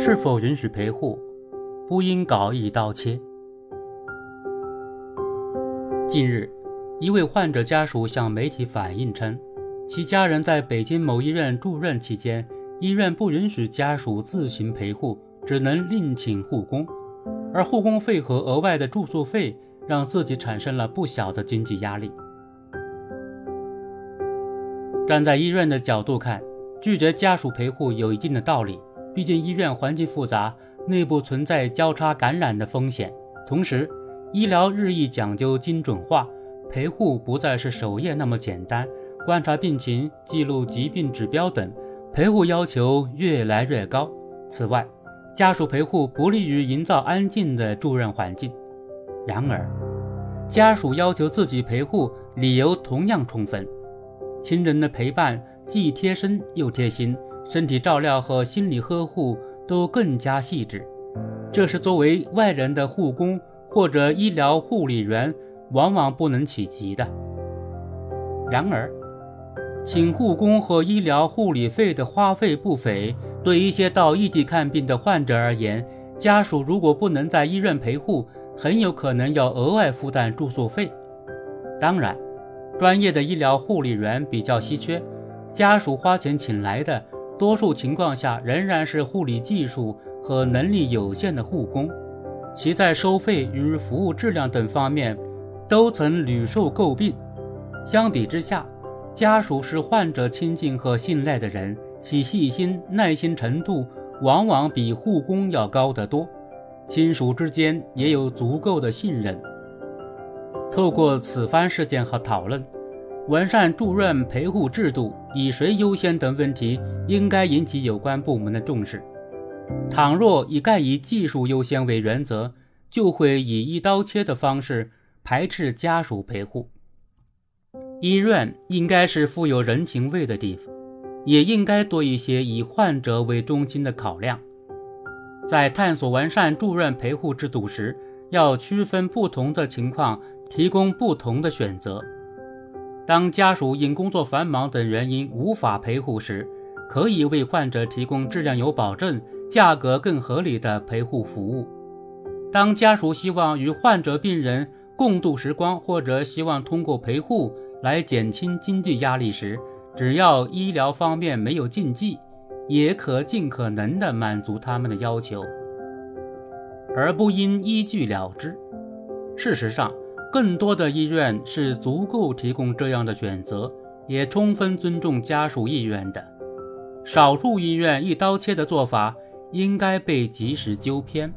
是否允许陪护？不应搞一刀切。近日，一位患者家属向媒体反映称，其家人在北京某医院住院期间，医院不允许家属自行陪护，只能另请护工，而护工费和额外的住宿费让自己产生了不小的经济压力。站在医院的角度看，拒绝家属陪护有一定的道理。毕竟医院环境复杂，内部存在交叉感染的风险。同时，医疗日益讲究精准化，陪护不再是守夜那么简单，观察病情、记录疾病指标等，陪护要求越来越高。此外，家属陪护不利于营造安静的住院环境。然而，家属要求自己陪护，理由同样充分，亲人的陪伴既贴身又贴心。身体照料和心理呵护都更加细致，这是作为外人的护工或者医疗护理员往往不能企及的。然而，请护工和医疗护理费的花费不菲，对一些到异地看病的患者而言，家属如果不能在医院陪护，很有可能要额外负担住宿费。当然，专业的医疗护理员比较稀缺，家属花钱请来的。多数情况下仍然是护理技术和能力有限的护工，其在收费与服务质量等方面都曾屡受诟病。相比之下，家属是患者亲近和信赖的人，其细心耐心程度往往比护工要高得多，亲属之间也有足够的信任。透过此番事件和讨论。完善住院陪护制度，以谁优先等问题应该引起有关部门的重视。倘若一概以技术优先为原则，就会以一刀切的方式排斥家属陪护。医院应该是富有人情味的地方，也应该多一些以患者为中心的考量。在探索完善住院陪护制度时，要区分不同的情况，提供不同的选择。当家属因工作繁忙等原因无法陪护时，可以为患者提供质量有保证、价格更合理的陪护服务。当家属希望与患者病人共度时光，或者希望通过陪护来减轻经济压力时，只要医疗方面没有禁忌，也可尽可能的满足他们的要求，而不应依据了之。事实上。更多的医院是足够提供这样的选择，也充分尊重家属意愿的。少数医院一刀切的做法，应该被及时纠偏。